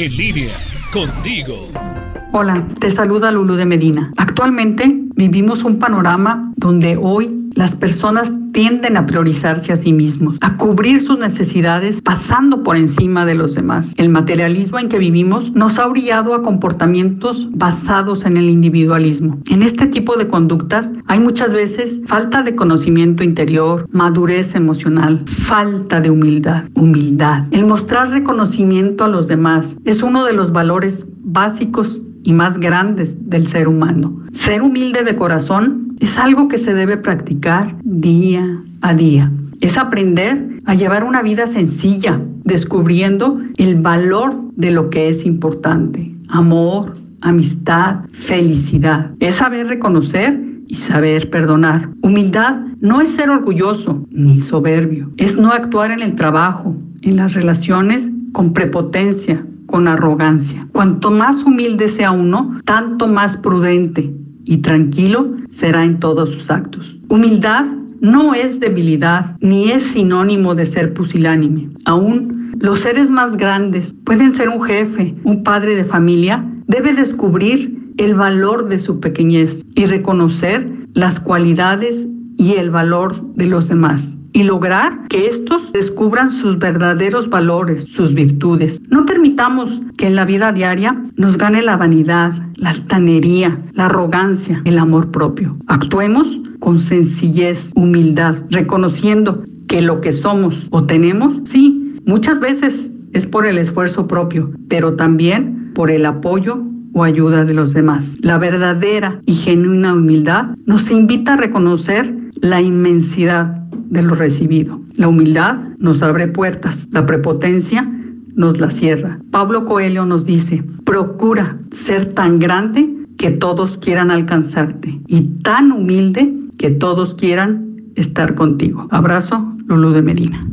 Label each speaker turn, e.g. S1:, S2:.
S1: En línea, contigo.
S2: Hola, te saluda Lulu de Medina. Actualmente vivimos un panorama donde hoy las personas tienden a priorizarse a sí mismos, a cubrir sus necesidades pasando por encima de los demás. El materialismo en que vivimos nos ha orillado a comportamientos basados en el individualismo. En este tipo de conductas hay muchas veces falta de conocimiento interior, madurez emocional, falta de humildad, humildad. El mostrar reconocimiento a los demás es uno de los valores básicos y más grandes del ser humano. Ser humilde de corazón es algo que se debe practicar día a día. Es aprender a llevar una vida sencilla, descubriendo el valor de lo que es importante. Amor, amistad, felicidad. Es saber reconocer y saber perdonar. Humildad no es ser orgulloso ni soberbio. Es no actuar en el trabajo, en las relaciones con prepotencia, con arrogancia. Cuanto más humilde sea uno, tanto más prudente y tranquilo será en todos sus actos. Humildad no es debilidad ni es sinónimo de ser pusilánime. Aún los seres más grandes pueden ser un jefe, un padre de familia, debe descubrir el valor de su pequeñez y reconocer las cualidades y el valor de los demás y lograr que estos descubran sus verdaderos valores, sus virtudes. No permitamos que en la vida diaria nos gane la vanidad, la altanería, la arrogancia, el amor propio. Actuemos con sencillez, humildad, reconociendo que lo que somos o tenemos, sí, muchas veces es por el esfuerzo propio, pero también por el apoyo o ayuda de los demás. La verdadera y genuina humildad nos invita a reconocer la inmensidad de lo recibido. La humildad nos abre puertas, la prepotencia nos la cierra. Pablo Coelho nos dice, procura ser tan grande que todos quieran alcanzarte y tan humilde que todos quieran estar contigo. Abrazo, Lulu de Medina.